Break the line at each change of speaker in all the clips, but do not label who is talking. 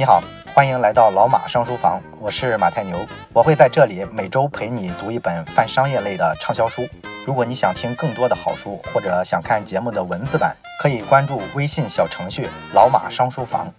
你好，欢迎来到老马商书房，我是马太牛，我会在这里每周陪你读一本泛商业类的畅销书。如果你想听更多的好书，或者想看节目的文字版，可以关注微信小程序“老马商书房”。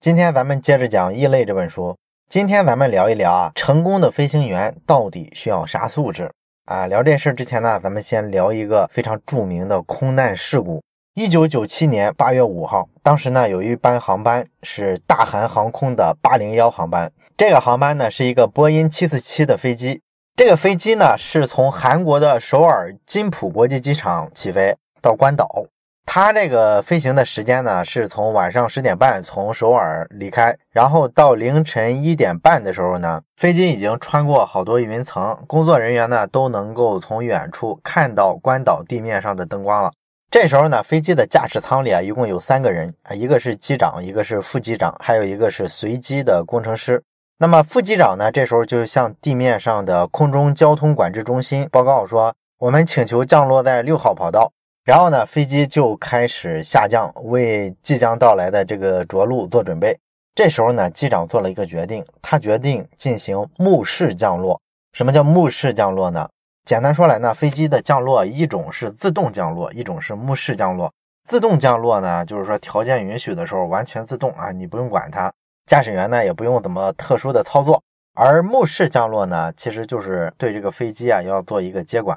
今天咱们接着讲《异类》这本书。今天咱们聊一聊啊，成功的飞行员到底需要啥素质啊？聊这事儿之前呢，咱们先聊一个非常著名的空难事故。一九九七年八月五号，当时呢有一班航班是大韩航空的八零幺航班。这个航班呢是一个波音七四七的飞机。这个飞机呢是从韩国的首尔金浦国际机场起飞到关岛。它这个飞行的时间呢是从晚上十点半从首尔离开，然后到凌晨一点半的时候呢，飞机已经穿过好多云层，工作人员呢都能够从远处看到关岛地面上的灯光了。这时候呢，飞机的驾驶舱里啊，一共有三个人啊，一个是机长，一个是副机长，还有一个是随机的工程师。那么副机长呢，这时候就向地面上的空中交通管制中心报告说：“我们请求降落在六号跑道。”然后呢，飞机就开始下降，为即将到来的这个着陆做准备。这时候呢，机长做了一个决定，他决定进行目视降落。什么叫目视降落呢？简单说来呢，飞机的降落一种是自动降落，一种是目视降落。自动降落呢，就是说条件允许的时候完全自动啊，你不用管它，驾驶员呢也不用怎么特殊的操作。而目视降落呢，其实就是对这个飞机啊要做一个接管，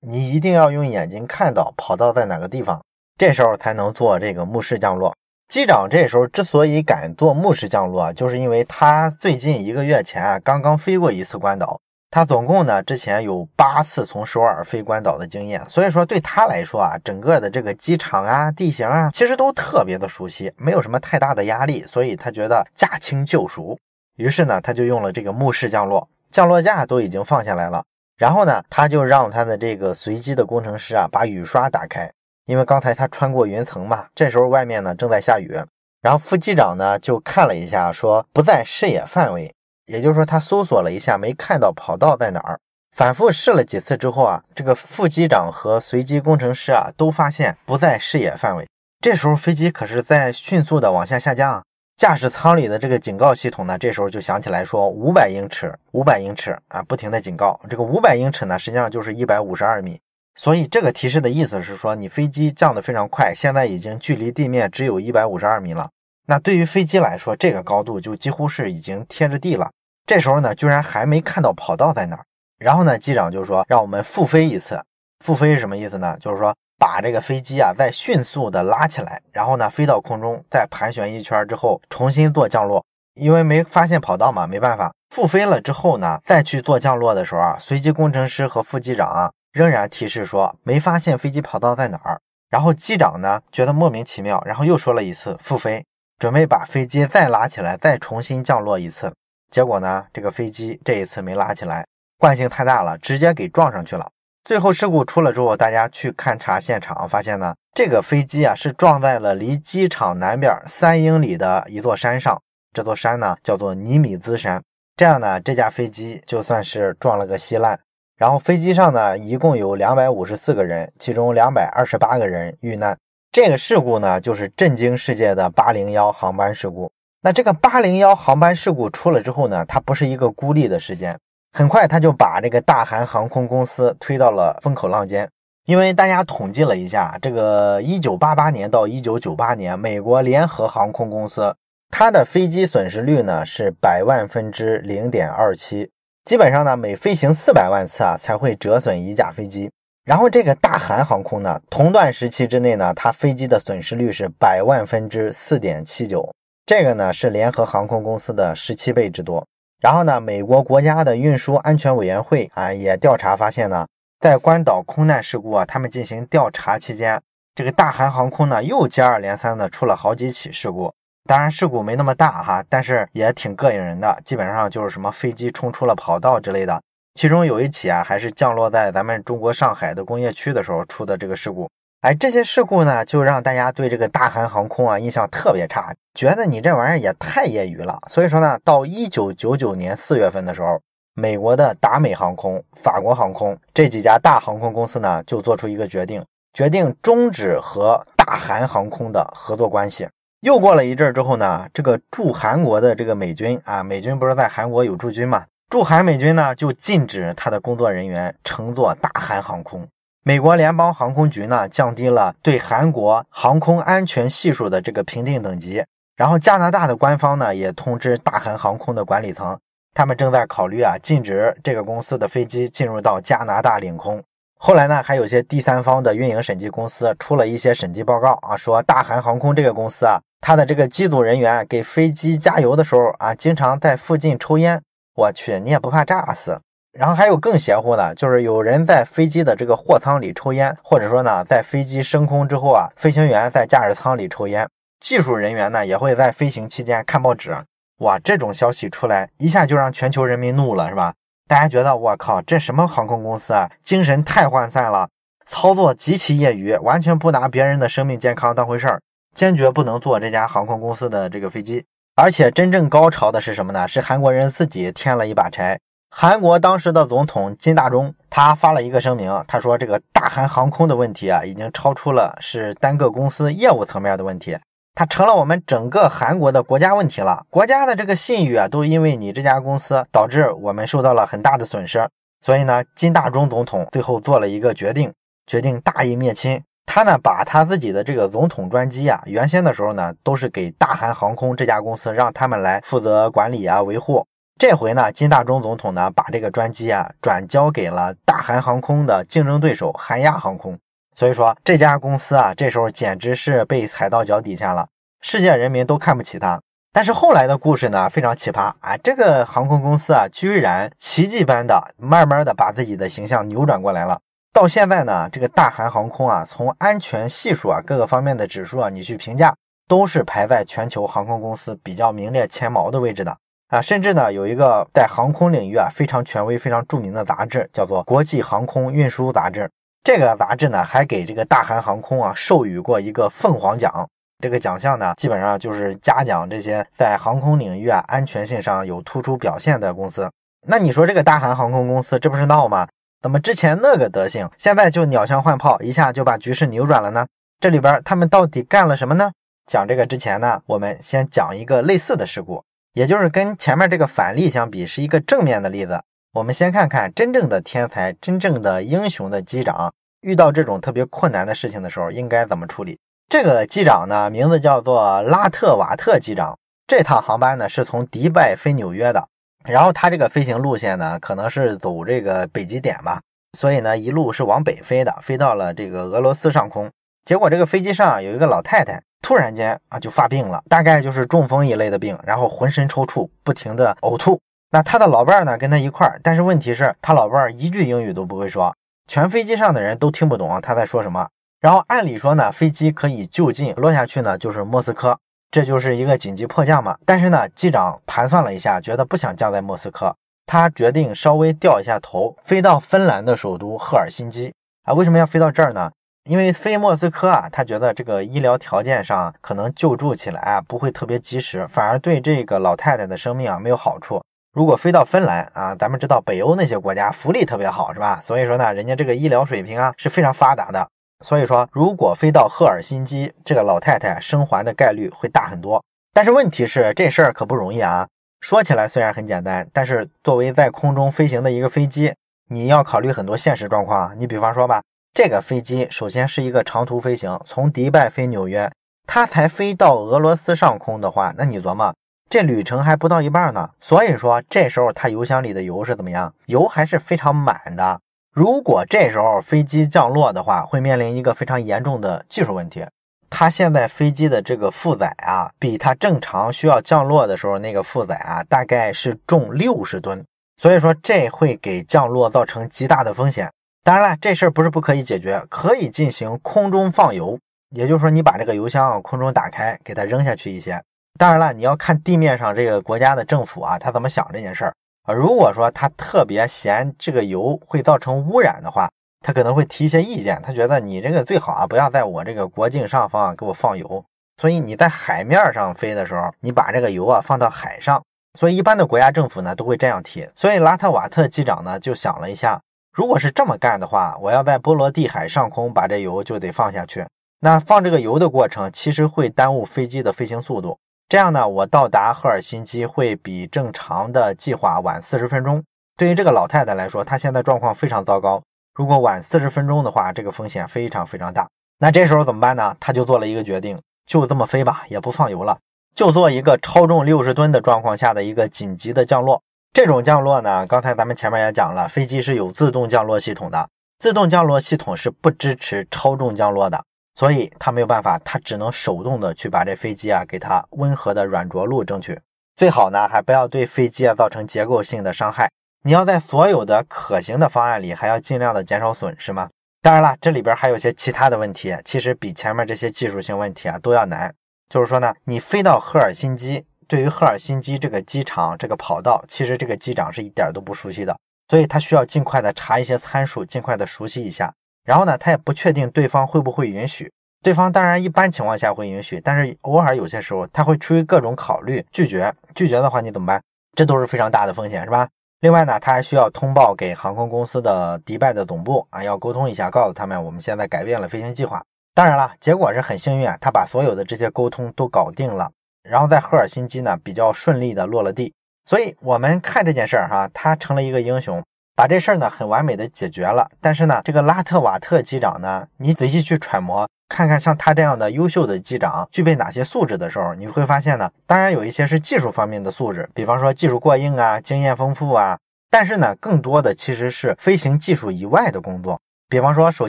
你一定要用眼睛看到跑道在哪个地方，这时候才能做这个目视降落。机长这时候之所以敢做目视降落，就是因为他最近一个月前啊刚刚飞过一次关岛。他总共呢，之前有八次从首尔飞关岛的经验，所以说对他来说啊，整个的这个机场啊、地形啊，其实都特别的熟悉，没有什么太大的压力，所以他觉得驾轻就熟。于是呢，他就用了这个目视降落，降落架都已经放下来了，然后呢，他就让他的这个随机的工程师啊，把雨刷打开，因为刚才他穿过云层嘛，这时候外面呢正在下雨，然后副机长呢就看了一下，说不在视野范围。也就是说，他搜索了一下，没看到跑道在哪儿。反复试了几次之后啊，这个副机长和随机工程师啊都发现不在视野范围。这时候飞机可是在迅速的往下下降，驾驶舱里的这个警告系统呢，这时候就响起来说五百英尺，五百英尺啊，不停的警告。这个五百英尺呢，实际上就是一百五十二米。所以这个提示的意思是说，你飞机降得非常快，现在已经距离地面只有一百五十二米了。那对于飞机来说，这个高度就几乎是已经贴着地了。这时候呢，居然还没看到跑道在哪儿。然后呢，机长就说让我们复飞一次。复飞是什么意思呢？就是说把这个飞机啊再迅速的拉起来，然后呢飞到空中，再盘旋一圈之后重新做降落。因为没发现跑道嘛，没办法。复飞了之后呢，再去做降落的时候啊，随机工程师和副机长啊仍然提示说没发现飞机跑道在哪儿。然后机长呢觉得莫名其妙，然后又说了一次复飞。准备把飞机再拉起来，再重新降落一次。结果呢，这个飞机这一次没拉起来，惯性太大了，直接给撞上去了。最后事故出了之后，大家去勘察现场，发现呢，这个飞机啊是撞在了离机场南边三英里的一座山上。这座山呢叫做尼米兹山。这样呢，这架飞机就算是撞了个稀烂。然后飞机上呢一共有两百五十四个人，其中两百二十八个人遇难。这个事故呢，就是震惊世界的八零幺航班事故。那这个八零幺航班事故出了之后呢，它不是一个孤立的事件，很快他就把这个大韩航空公司推到了风口浪尖。因为大家统计了一下，这个一九八八年到一九九八年，美国联合航空公司它的飞机损失率呢是百万分之零点二七，基本上呢每飞行四百万次啊才会折损一架飞机。然后这个大韩航空呢，同段时期之内呢，它飞机的损失率是百万分之四点七九，这个呢是联合航空公司的十七倍之多。然后呢，美国国家的运输安全委员会啊也调查发现呢，在关岛空难事故啊，他们进行调查期间，这个大韩航空呢又接二连三的出了好几起事故。当然事故没那么大哈，但是也挺膈应人的，基本上就是什么飞机冲出了跑道之类的。其中有一起啊，还是降落在咱们中国上海的工业区的时候出的这个事故。哎，这些事故呢，就让大家对这个大韩航空啊印象特别差，觉得你这玩意儿也太业余了。所以说呢，到一九九九年四月份的时候，美国的达美航空、法国航空这几家大航空公司呢，就做出一个决定，决定终止和大韩航空的合作关系。又过了一阵儿之后呢，这个驻韩国的这个美军啊，美军不是在韩国有驻军嘛？驻韩美军呢就禁止他的工作人员乘坐大韩航空。美国联邦航空局呢降低了对韩国航空安全系数的这个评定等级。然后加拿大的官方呢也通知大韩航空的管理层，他们正在考虑啊禁止这个公司的飞机进入到加拿大领空。后来呢，还有些第三方的运营审计公司出了一些审计报告啊，说大韩航空这个公司啊。它的这个机组人员给飞机加油的时候啊，经常在附近抽烟。我去，你也不怕炸死？然后还有更邪乎的，就是有人在飞机的这个货舱里抽烟，或者说呢，在飞机升空之后啊，飞行员在驾驶舱里抽烟，技术人员呢也会在飞行期间看报纸。哇，这种消息出来，一下就让全球人民怒了，是吧？大家觉得我靠，这什么航空公司啊？精神太涣散了，操作极其业余，完全不拿别人的生命健康当回事儿。坚决不能坐这家航空公司的这个飞机，而且真正高潮的是什么呢？是韩国人自己添了一把柴。韩国当时的总统金大中，他发了一个声明，他说这个大韩航空的问题啊，已经超出了是单个公司业务层面的问题，它成了我们整个韩国的国家问题了。国家的这个信誉啊，都因为你这家公司导致我们受到了很大的损失。所以呢，金大中总统最后做了一个决定，决定大义灭亲。他呢，把他自己的这个总统专机啊，原先的时候呢，都是给大韩航空这家公司，让他们来负责管理啊、维护。这回呢，金大中总统呢，把这个专机啊，转交给了大韩航空的竞争对手韩亚航空。所以说，这家公司啊，这时候简直是被踩到脚底下了，世界人民都看不起他。但是后来的故事呢，非常奇葩啊，这个航空公司啊，居然奇迹般的，慢慢的把自己的形象扭转过来了。到现在呢，这个大韩航空啊，从安全系数啊各个方面的指数啊，你去评价，都是排在全球航空公司比较名列前茅的位置的啊。甚至呢，有一个在航空领域啊非常权威、非常著名的杂志，叫做《国际航空运输杂志》。这个杂志呢，还给这个大韩航空啊授予过一个凤凰奖。这个奖项呢，基本上就是嘉奖这些在航空领域啊安全性上有突出表现的公司。那你说这个大韩航空公司，这不是闹吗？怎么之前那个德行，现在就鸟枪换炮，一下就把局势扭转了呢？这里边他们到底干了什么呢？讲这个之前呢，我们先讲一个类似的事故，也就是跟前面这个反例相比，是一个正面的例子。我们先看看真正的天才、真正的英雄的机长，遇到这种特别困难的事情的时候，应该怎么处理？这个机长呢，名字叫做拉特瓦特机长。这趟航班呢，是从迪拜飞纽约的。然后它这个飞行路线呢，可能是走这个北极点吧，所以呢一路是往北飞的，飞到了这个俄罗斯上空。结果这个飞机上有一个老太太，突然间啊就发病了，大概就是中风一类的病，然后浑身抽搐，不停的呕吐。那他的老伴儿呢跟他一块儿，但是问题是，他老伴儿一句英语都不会说，全飞机上的人都听不懂他在说什么。然后按理说呢，飞机可以就近落下去呢，就是莫斯科。这就是一个紧急迫降嘛，但是呢，机长盘算了一下，觉得不想降在莫斯科，他决定稍微掉一下头，飞到芬兰的首都赫尔辛基啊。为什么要飞到这儿呢？因为飞莫斯科啊，他觉得这个医疗条件上可能救助起来啊不会特别及时，反而对这个老太太的生命啊没有好处。如果飞到芬兰啊，咱们知道北欧那些国家福利特别好，是吧？所以说呢，人家这个医疗水平啊是非常发达的。所以说，如果飞到赫尔辛基，这个老太太生还的概率会大很多。但是问题是，这事儿可不容易啊。说起来虽然很简单，但是作为在空中飞行的一个飞机，你要考虑很多现实状况。你比方说吧，这个飞机首先是一个长途飞行，从迪拜飞纽约，它才飞到俄罗斯上空的话，那你琢磨，这旅程还不到一半呢。所以说，这时候它油箱里的油是怎么样？油还是非常满的。如果这时候飞机降落的话，会面临一个非常严重的技术问题。它现在飞机的这个负载啊，比它正常需要降落的时候那个负载啊，大概是重六十吨。所以说，这会给降落造成极大的风险。当然了，这事儿不是不可以解决，可以进行空中放油，也就是说，你把这个油箱空中打开，给它扔下去一些。当然了，你要看地面上这个国家的政府啊，他怎么想这件事儿。啊，如果说他特别嫌这个油会造成污染的话，他可能会提一些意见。他觉得你这个最好啊，不要在我这个国境上方啊给我放油。所以你在海面上飞的时候，你把这个油啊放到海上。所以一般的国家政府呢都会这样提。所以拉特瓦特机长呢就想了一下，如果是这么干的话，我要在波罗的海上空把这油就得放下去。那放这个油的过程其实会耽误飞机的飞行速度。这样呢，我到达赫尔辛基会比正常的计划晚四十分钟。对于这个老太太来说，她现在状况非常糟糕。如果晚四十分钟的话，这个风险非常非常大。那这时候怎么办呢？她就做了一个决定，就这么飞吧，也不放油了，就做一个超重六十吨的状况下的一个紧急的降落。这种降落呢，刚才咱们前面也讲了，飞机是有自动降落系统的，自动降落系统是不支持超重降落的。所以他没有办法，他只能手动的去把这飞机啊给它温和的软着陆，争取最好呢，还不要对飞机啊造成结构性的伤害。你要在所有的可行的方案里，还要尽量的减少损失吗？当然了，这里边还有些其他的问题，其实比前面这些技术性问题啊都要难。就是说呢，你飞到赫尔辛基，对于赫尔辛基这个机场这个跑道，其实这个机长是一点都不熟悉的，所以他需要尽快的查一些参数，尽快的熟悉一下。然后呢，他也不确定对方会不会允许。对方当然一般情况下会允许，但是偶尔有些时候他会出于各种考虑拒绝。拒绝的话你怎么办？这都是非常大的风险，是吧？另外呢，他还需要通报给航空公司的迪拜的总部啊，要沟通一下，告诉他们我们现在改变了飞行计划。当然了，结果是很幸运啊，他把所有的这些沟通都搞定了，然后在赫尔辛基呢比较顺利的落了地。所以我们看这件事儿哈，他成了一个英雄。把这事儿呢很完美的解决了，但是呢，这个拉特瓦特机长呢，你仔细去揣摩，看看像他这样的优秀的机长具备哪些素质的时候，你会发现呢，当然有一些是技术方面的素质，比方说技术过硬啊，经验丰富啊，但是呢，更多的其实是飞行技术以外的工作，比方说，首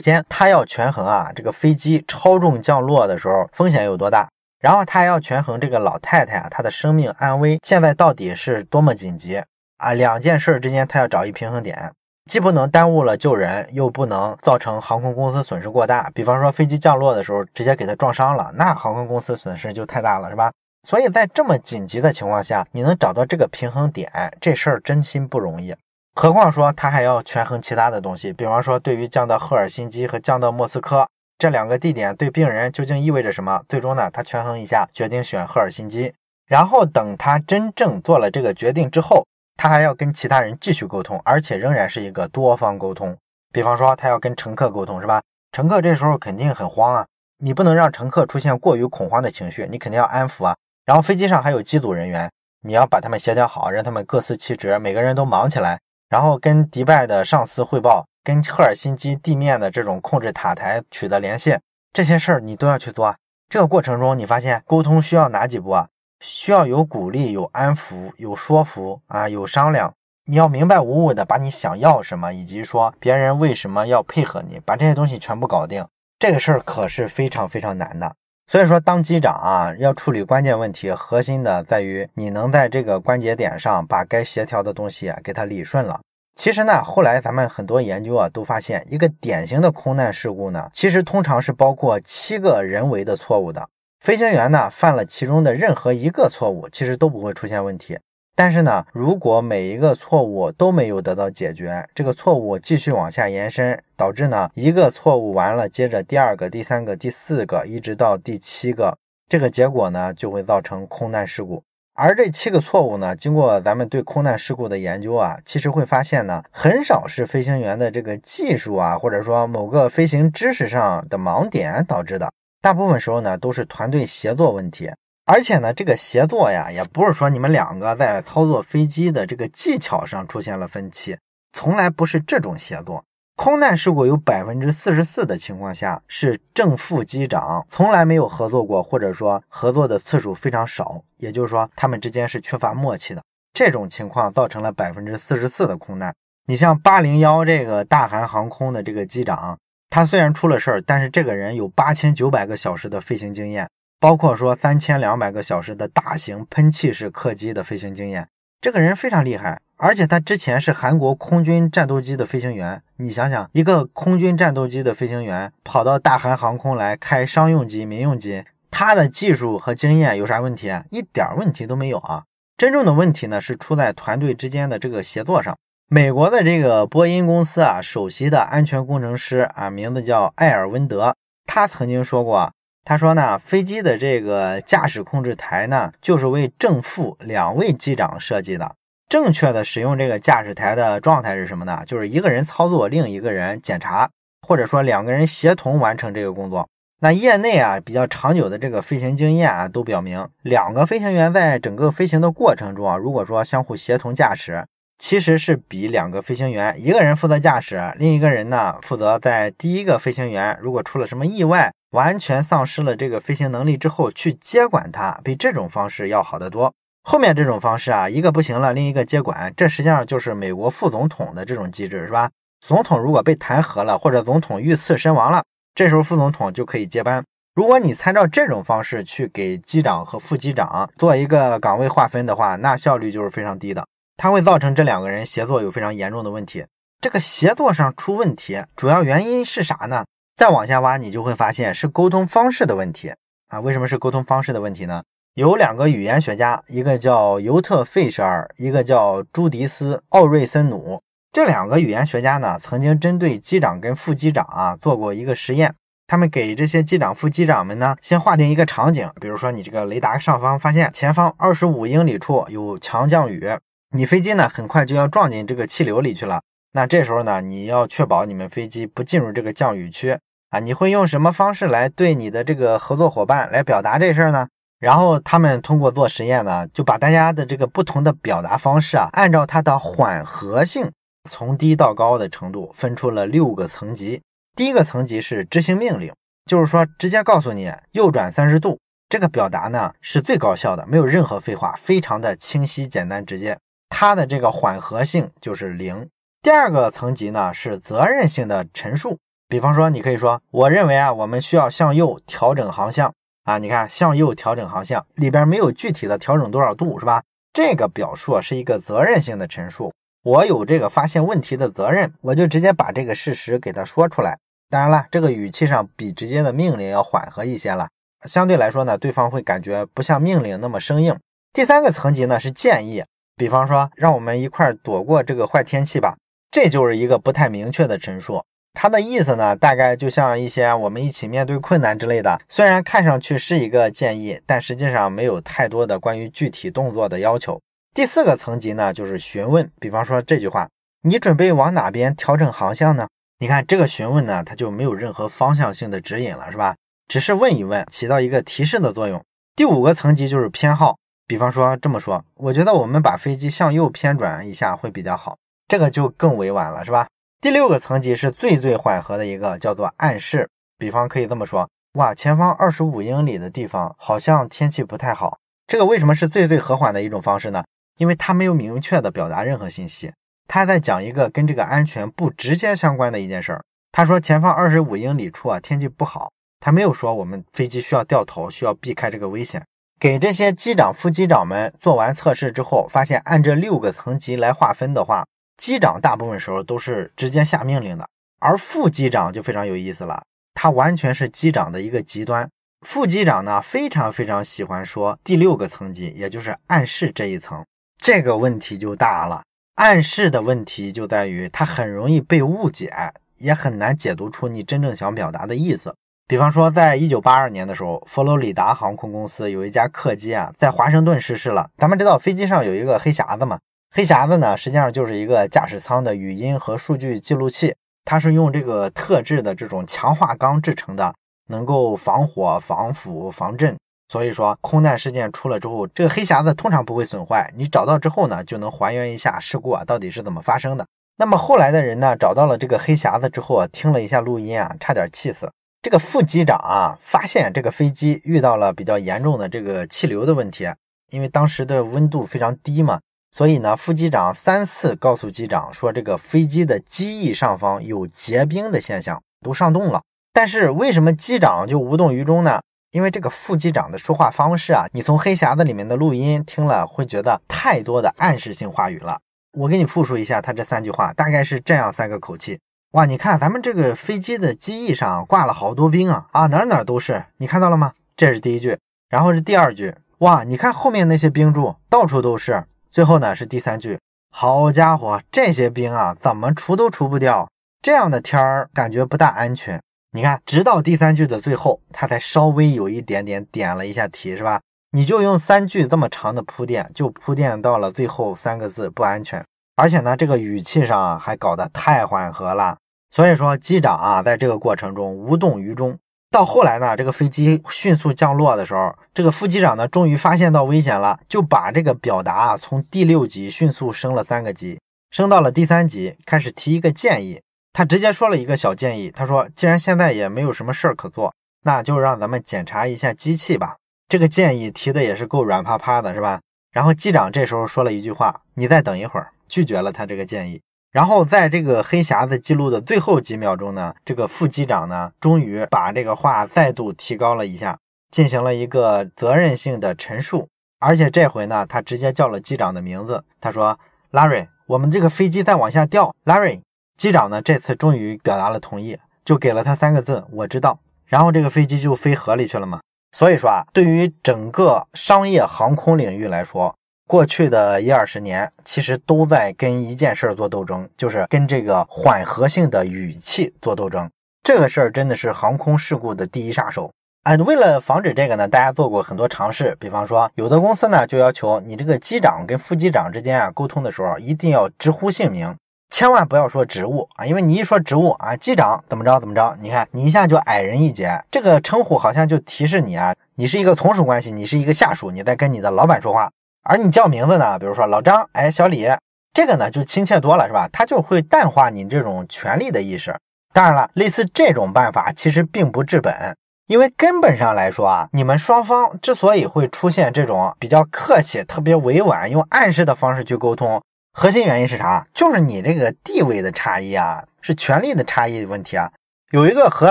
先他要权衡啊，这个飞机超重降落的时候风险有多大，然后他还要权衡这个老太太啊，她的生命安危现在到底是多么紧急。啊，两件事之间他要找一平衡点，既不能耽误了救人，又不能造成航空公司损失过大。比方说飞机降落的时候直接给他撞伤了，那航空公司损失就太大了，是吧？所以在这么紧急的情况下，你能找到这个平衡点，这事儿真心不容易。何况说他还要权衡其他的东西，比方说对于降到赫尔辛基和降到莫斯科这两个地点对病人究竟意味着什么？最终呢，他权衡一下，决定选赫尔辛基。然后等他真正做了这个决定之后。他还要跟其他人继续沟通，而且仍然是一个多方沟通。比方说，他要跟乘客沟通，是吧？乘客这时候肯定很慌啊，你不能让乘客出现过于恐慌的情绪，你肯定要安抚啊。然后飞机上还有机组人员，你要把他们协调好，让他们各司其职，每个人都忙起来。然后跟迪拜的上司汇报，跟赫尔辛基地面的这种控制塔台取得联系，这些事儿你都要去做。啊这个过程中，你发现沟通需要哪几步啊？需要有鼓励，有安抚，有说服啊，有商量。你要明白无误的把你想要什么，以及说别人为什么要配合你，把这些东西全部搞定。这个事儿可是非常非常难的。所以说，当机长啊，要处理关键问题，核心的在于你能在这个关节点上把该协调的东西给它理顺了。其实呢，后来咱们很多研究啊，都发现一个典型的空难事故呢，其实通常是包括七个人为的错误的。飞行员呢犯了其中的任何一个错误，其实都不会出现问题。但是呢，如果每一个错误都没有得到解决，这个错误继续往下延伸，导致呢一个错误完了，接着第二个、第三个、第四个，一直到第七个，这个结果呢就会造成空难事故。而这七个错误呢，经过咱们对空难事故的研究啊，其实会发现呢，很少是飞行员的这个技术啊，或者说某个飞行知识上的盲点导致的。大部分时候呢，都是团队协作问题，而且呢，这个协作呀，也不是说你们两个在操作飞机的这个技巧上出现了分歧，从来不是这种协作。空难事故有百分之四十四的情况下是正副机长从来没有合作过，或者说合作的次数非常少，也就是说他们之间是缺乏默契的。这种情况造成了百分之四十四的空难。你像八零幺这个大韩航空的这个机长。他虽然出了事儿，但是这个人有八千九百个小时的飞行经验，包括说三千两百个小时的大型喷气式客机的飞行经验。这个人非常厉害，而且他之前是韩国空军战斗机的飞行员。你想想，一个空军战斗机的飞行员跑到大韩航空来开商用机、民用机，他的技术和经验有啥问题啊？一点问题都没有啊！真正的问题呢，是出在团队之间的这个协作上。美国的这个波音公司啊，首席的安全工程师啊，名字叫艾尔温德，他曾经说过，他说呢，飞机的这个驾驶控制台呢，就是为正副两位机长设计的。正确的使用这个驾驶台的状态是什么呢？就是一个人操作，另一个人检查，或者说两个人协同完成这个工作。那业内啊比较长久的这个飞行经验啊，都表明，两个飞行员在整个飞行的过程中啊，如果说相互协同驾驶，其实是比两个飞行员一个人负责驾驶，另一个人呢负责在第一个飞行员如果出了什么意外，完全丧失了这个飞行能力之后去接管他，比这种方式要好得多。后面这种方式啊，一个不行了，另一个接管，这实际上就是美国副总统的这种机制，是吧？总统如果被弹劾了，或者总统遇刺身亡了。这时候副总统就可以接班。如果你参照这种方式去给机长和副机长做一个岗位划分的话，那效率就是非常低的，它会造成这两个人协作有非常严重的问题。这个协作上出问题，主要原因是啥呢？再往下挖，你就会发现是沟通方式的问题啊。为什么是沟通方式的问题呢？有两个语言学家，一个叫尤特·费舍尔，一个叫朱迪斯·奥瑞森努。这两个语言学家呢，曾经针对机长跟副机长啊做过一个实验。他们给这些机长、副机长们呢，先划定一个场景，比如说你这个雷达上方发现前方二十五英里处有强降雨，你飞机呢很快就要撞进这个气流里去了。那这时候呢，你要确保你们飞机不进入这个降雨区啊。你会用什么方式来对你的这个合作伙伴来表达这事儿呢？然后他们通过做实验呢，就把大家的这个不同的表达方式啊，按照它的缓和性。从低到高的程度分出了六个层级。第一个层级是执行命令，就是说直接告诉你右转三十度。这个表达呢是最高效的，没有任何废话，非常的清晰、简单、直接。它的这个缓和性就是零。第二个层级呢是责任性的陈述，比方说你可以说，我认为啊，我们需要向右调整航向啊。你看，向右调整航向里边没有具体的调整多少度，是吧？这个表述是一个责任性的陈述。我有这个发现问题的责任，我就直接把这个事实给他说出来。当然了，这个语气上比直接的命令要缓和一些了。相对来说呢，对方会感觉不像命令那么生硬。第三个层级呢是建议，比方说让我们一块躲过这个坏天气吧，这就是一个不太明确的陈述。它的意思呢，大概就像一些我们一起面对困难之类的。虽然看上去是一个建议，但实际上没有太多的关于具体动作的要求。第四个层级呢，就是询问。比方说这句话，你准备往哪边调整航向呢？你看这个询问呢，它就没有任何方向性的指引了，是吧？只是问一问，起到一个提示的作用。第五个层级就是偏好。比方说这么说，我觉得我们把飞机向右偏转一下会比较好。这个就更委婉了，是吧？第六个层级是最最缓和的一个，叫做暗示。比方可以这么说：哇，前方二十五英里的地方好像天气不太好。这个为什么是最最和缓的一种方式呢？因为他没有明确的表达任何信息，他在讲一个跟这个安全不直接相关的一件事儿。他说前方二十五英里处啊天气不好，他没有说我们飞机需要掉头，需要避开这个危险。给这些机长、副机长们做完测试之后，发现按这六个层级来划分的话，机长大部分时候都是直接下命令的，而副机长就非常有意思了，他完全是机长的一个极端。副机长呢非常非常喜欢说第六个层级，也就是暗示这一层。这个问题就大了，暗示的问题就在于它很容易被误解，也很难解读出你真正想表达的意思。比方说，在一九八二年的时候，佛罗里达航空公司有一架客机啊，在华盛顿失事了。咱们知道飞机上有一个黑匣子嘛？黑匣子呢，实际上就是一个驾驶舱的语音和数据记录器，它是用这个特制的这种强化钢制成的，能够防火、防腐、防震。所以说，空难事件出了之后，这个黑匣子通常不会损坏。你找到之后呢，就能还原一下事故啊到底是怎么发生的。那么后来的人呢，找到了这个黑匣子之后啊，听了一下录音啊，差点气死。这个副机长啊，发现这个飞机遇到了比较严重的这个气流的问题，因为当时的温度非常低嘛，所以呢，副机长三次告诉机长说，这个飞机的机翼上方有结冰的现象，都上冻了。但是为什么机长就无动于衷呢？因为这个副机长的说话方式啊，你从黑匣子里面的录音听了，会觉得太多的暗示性话语了。我给你复述一下他这三句话，大概是这样三个口气。哇，你看咱们这个飞机的机翼上挂了好多冰啊啊，哪哪都是，你看到了吗？这是第一句，然后是第二句，哇，你看后面那些冰柱到处都是。最后呢是第三句，好家伙，这些冰啊，怎么除都除不掉，这样的天儿感觉不大安全。你看，直到第三句的最后，他才稍微有一点点点了一下题，是吧？你就用三句这么长的铺垫，就铺垫到了最后三个字“不安全”，而且呢，这个语气上还搞得太缓和了。所以说，机长啊，在这个过程中无动于衷，到后来呢，这个飞机迅速降落的时候，这个副机长呢，终于发现到危险了，就把这个表达啊从第六级迅速升了三个级，升到了第三级，开始提一个建议。他直接说了一个小建议，他说：“既然现在也没有什么事儿可做，那就让咱们检查一下机器吧。”这个建议提的也是够软趴趴的，是吧？然后机长这时候说了一句话：“你再等一会儿。”拒绝了他这个建议。然后在这个黑匣子记录的最后几秒钟呢，这个副机长呢，终于把这个话再度提高了一下，进行了一个责任性的陈述。而且这回呢，他直接叫了机长的名字，他说：“Larry，我们这个飞机在往下掉。”Larry，机长呢这次终于表达了同意，就给了他三个字：“我知道。”然后这个飞机就飞河里去了嘛。所以说啊，对于整个商业航空领域来说，过去的一二十年，其实都在跟一件事儿做斗争，就是跟这个缓和性的语气做斗争。这个事儿真的是航空事故的第一杀手。哎，为了防止这个呢，大家做过很多尝试。比方说，有的公司呢就要求你这个机长跟副机长之间啊沟通的时候，一定要直呼姓名，千万不要说职务啊，因为你一说职务啊，机长怎么着怎么着，你看你一下就矮人一截，这个称呼好像就提示你啊，你是一个从属关系，你是一个下属，你在跟你的老板说话。而你叫名字呢，比如说老张，哎，小李，这个呢就亲切多了，是吧？他就会淡化你这种权利的意识。当然了，类似这种办法其实并不治本，因为根本上来说啊，你们双方之所以会出现这种比较客气、特别委婉、用暗示的方式去沟通，核心原因是啥？就是你这个地位的差异啊，是权力的差异问题啊。有一个荷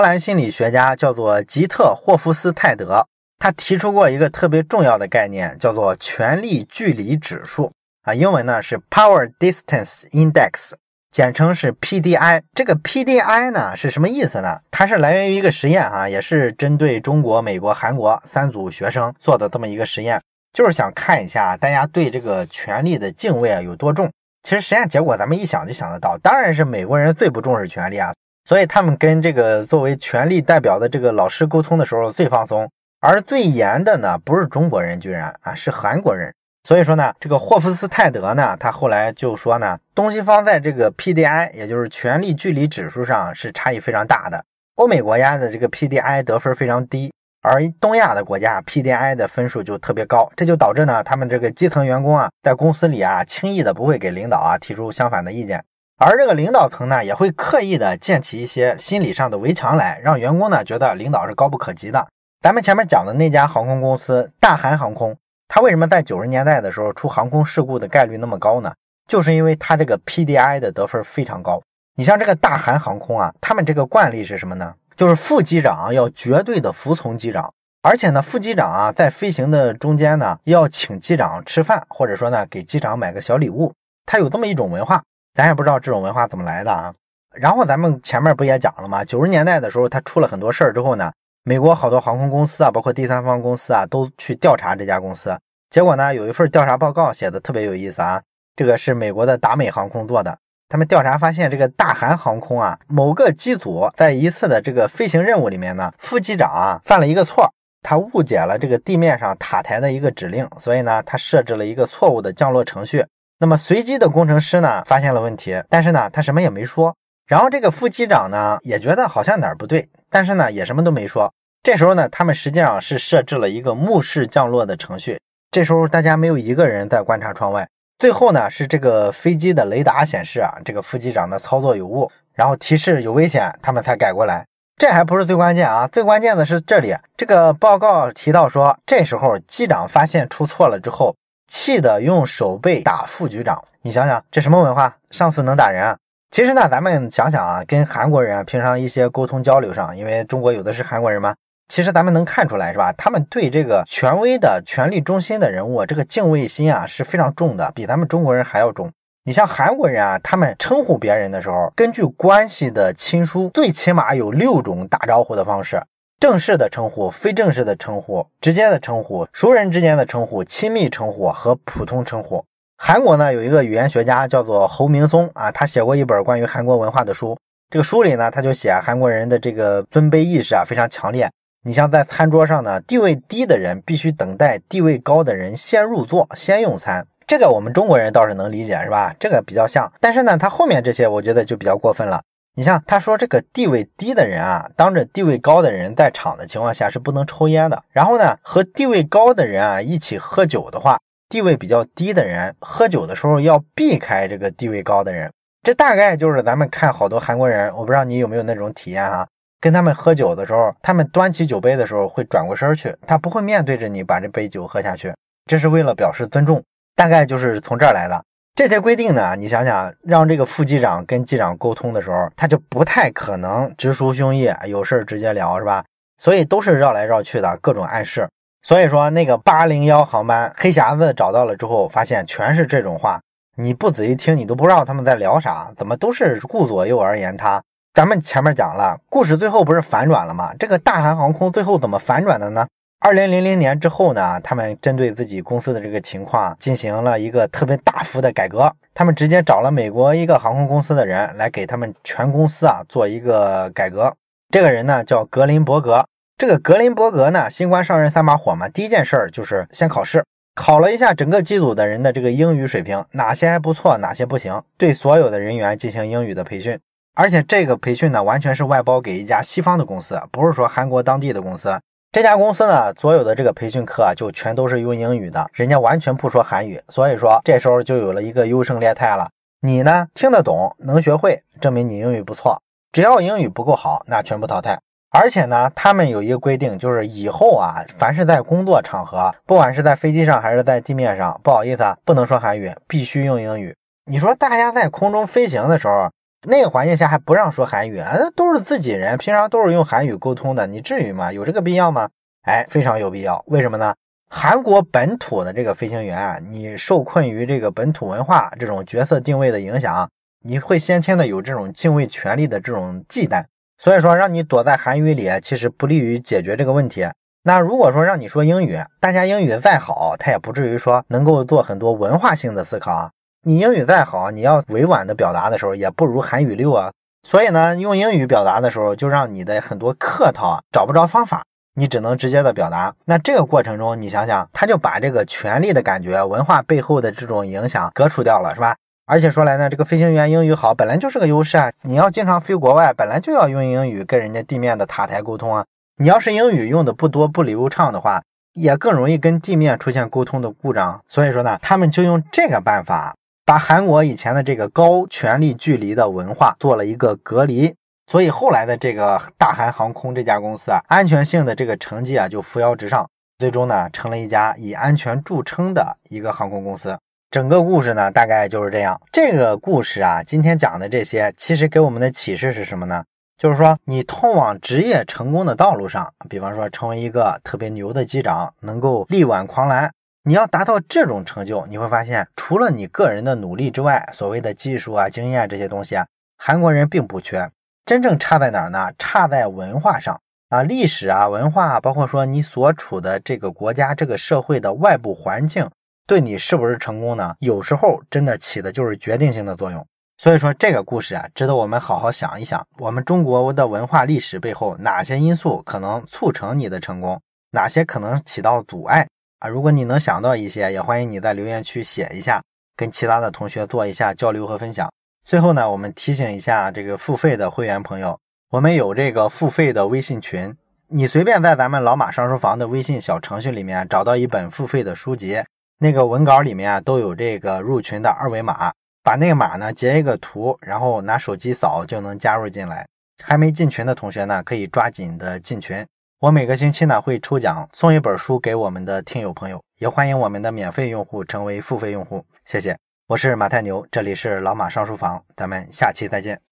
兰心理学家叫做吉特霍夫斯泰德。他提出过一个特别重要的概念，叫做权力距离指数啊，英文呢是 Power Distance Index，简称是 PDI。这个 PDI 呢是什么意思呢？它是来源于一个实验啊，也是针对中国、美国、韩国三组学生做的这么一个实验，就是想看一下大家对这个权力的敬畏啊有多重。其实实验结果咱们一想就想得到，当然是美国人最不重视权力啊，所以他们跟这个作为权力代表的这个老师沟通的时候最放松。而最严的呢，不是中国人，居然啊是韩国人。所以说呢，这个霍夫斯泰德呢，他后来就说呢，东西方在这个 PDI，也就是权力距离指数上是差异非常大的。欧美国家的这个 PDI 得分非常低，而东亚的国家 PDI 的分数就特别高，这就导致呢，他们这个基层员工啊，在公司里啊，轻易的不会给领导啊提出相反的意见，而这个领导层呢，也会刻意的建起一些心理上的围墙来，让员工呢觉得领导是高不可及的。咱们前面讲的那家航空公司大韩航空，它为什么在九十年代的时候出航空事故的概率那么高呢？就是因为它这个 PDI 的得分非常高。你像这个大韩航空啊，他们这个惯例是什么呢？就是副机长要绝对的服从机长，而且呢，副机长啊在飞行的中间呢要请机长吃饭，或者说呢给机长买个小礼物。他有这么一种文化，咱也不知道这种文化怎么来的啊。然后咱们前面不也讲了吗？九十年代的时候，他出了很多事儿之后呢。美国好多航空公司啊，包括第三方公司啊，都去调查这家公司。结果呢，有一份调查报告写的特别有意思啊。这个是美国的达美航空做的。他们调查发现，这个大韩航空啊，某个机组在一次的这个飞行任务里面呢，副机长啊犯了一个错，他误解了这个地面上塔台的一个指令，所以呢，他设置了一个错误的降落程序。那么随机的工程师呢，发现了问题，但是呢，他什么也没说。然后这个副机长呢，也觉得好像哪儿不对。但是呢，也什么都没说。这时候呢，他们实际上是设置了一个目视降落的程序。这时候大家没有一个人在观察窗外。最后呢，是这个飞机的雷达显示啊，这个副机长的操作有误，然后提示有危险，他们才改过来。这还不是最关键啊，最关键的是这里这个报告提到说，这时候机长发现出错了之后，气得用手背打副局长。你想想，这什么文化？上司能打人啊？其实呢，咱们想想啊，跟韩国人平常一些沟通交流上，因为中国有的是韩国人嘛，其实咱们能看出来是吧？他们对这个权威的权力中心的人物，这个敬畏心啊是非常重的，比咱们中国人还要重。你像韩国人啊，他们称呼别人的时候，根据关系的亲疏，最起码有六种打招呼的方式：正式的称呼、非正式的称呼、直接的称呼、熟人之间的称呼、亲密称呼和普通称呼。韩国呢有一个语言学家叫做侯明松啊，他写过一本关于韩国文化的书。这个书里呢，他就写韩国人的这个尊卑意识啊非常强烈。你像在餐桌上呢，地位低的人必须等待地位高的人先入座先用餐。这个我们中国人倒是能理解，是吧？这个比较像。但是呢，他后面这些我觉得就比较过分了。你像他说这个地位低的人啊，当着地位高的人在场的情况下是不能抽烟的。然后呢，和地位高的人啊一起喝酒的话，地位比较低的人喝酒的时候要避开这个地位高的人。这大概就是咱们看好多韩国人，我不知道你有没有那种体验哈，跟他们喝酒的时候，他们端起酒杯的时候会转过身去，他不会面对着你把这杯酒喝下去，这是为了表示尊重。大概就是从这儿来的。这些规定呢，你想想，让这个副机长跟机长沟通的时候，他就不太可能直抒胸臆，有事儿直接聊，是吧？所以都是绕来绕去的各种暗示。所以说，那个八零幺航班黑匣子找到了之后，发现全是这种话，你不仔细听，你都不知道他们在聊啥，怎么都是顾左右而言他。咱们前面讲了，故事最后不是反转了吗？这个大韩航空最后怎么反转的呢？二零零零年之后呢，他们针对自己公司的这个情况进行了一个特别大幅的改革。他们直接找了美国一个航空公司的人来给他们全公司啊做一个改革。这个人呢叫格林伯格。这个格林伯格呢，新官上任三把火嘛，第一件事儿就是先考试，考了一下整个机组的人的这个英语水平，哪些还不错，哪些不行，对所有的人员进行英语的培训。而且这个培训呢，完全是外包给一家西方的公司，不是说韩国当地的公司。这家公司呢，所有的这个培训课啊，就全都是用英语的，人家完全不说韩语，所以说这时候就有了一个优胜劣汰了。你呢，听得懂，能学会，证明你英语不错。只要英语不够好，那全部淘汰。而且呢，他们有一个规定，就是以后啊，凡是在工作场合，不管是在飞机上还是在地面上，不好意思啊，不能说韩语，必须用英语。你说大家在空中飞行的时候，那个环境下还不让说韩语啊？那都是自己人，平常都是用韩语沟通的，你至于吗？有这个必要吗？哎，非常有必要。为什么呢？韩国本土的这个飞行员啊，你受困于这个本土文化这种角色定位的影响，你会先天的有这种敬畏权力的这种忌惮。所以说，让你躲在韩语里，其实不利于解决这个问题。那如果说让你说英语，大家英语再好，他也不至于说能够做很多文化性的思考啊。你英语再好，你要委婉的表达的时候，也不如韩语溜啊。所以呢，用英语表达的时候，就让你的很多客套啊找不着方法，你只能直接的表达。那这个过程中，你想想，他就把这个权力的感觉、文化背后的这种影响革除掉了，是吧？而且说来呢，这个飞行员英语好，本来就是个优势啊。你要经常飞国外，本来就要用英语跟人家地面的塔台沟通啊。你要是英语用的不多、不流畅的话，也更容易跟地面出现沟通的故障。所以说呢，他们就用这个办法。把韩国以前的这个高权力距离的文化做了一个隔离，所以后来的这个大韩航空这家公司啊，安全性的这个成绩啊就扶摇直上，最终呢成了一家以安全著称的一个航空公司。整个故事呢大概就是这样。这个故事啊，今天讲的这些，其实给我们的启示是什么呢？就是说你通往职业成功的道路上，比方说成为一个特别牛的机长，能够力挽狂澜。你要达到这种成就，你会发现，除了你个人的努力之外，所谓的技术啊、经验这些东西啊，韩国人并不缺。真正差在哪儿呢？差在文化上啊，历史啊、文化，包括说你所处的这个国家、这个社会的外部环境，对你是不是成功呢？有时候真的起的就是决定性的作用。所以说，这个故事啊，值得我们好好想一想，我们中国的文化历史背后哪些因素可能促成你的成功，哪些可能起到阻碍。啊，如果你能想到一些，也欢迎你在留言区写一下，跟其他的同学做一下交流和分享。最后呢，我们提醒一下这个付费的会员朋友，我们有这个付费的微信群，你随便在咱们老马上书房的微信小程序里面找到一本付费的书籍，那个文稿里面啊都有这个入群的二维码，把那个码呢截一个图，然后拿手机扫就能加入进来。还没进群的同学呢，可以抓紧的进群。我每个星期呢会抽奖送一本书给我们的听友朋友，也欢迎我们的免费用户成为付费用户。谢谢，我是马太牛，这里是老马上书房，咱们下期再见。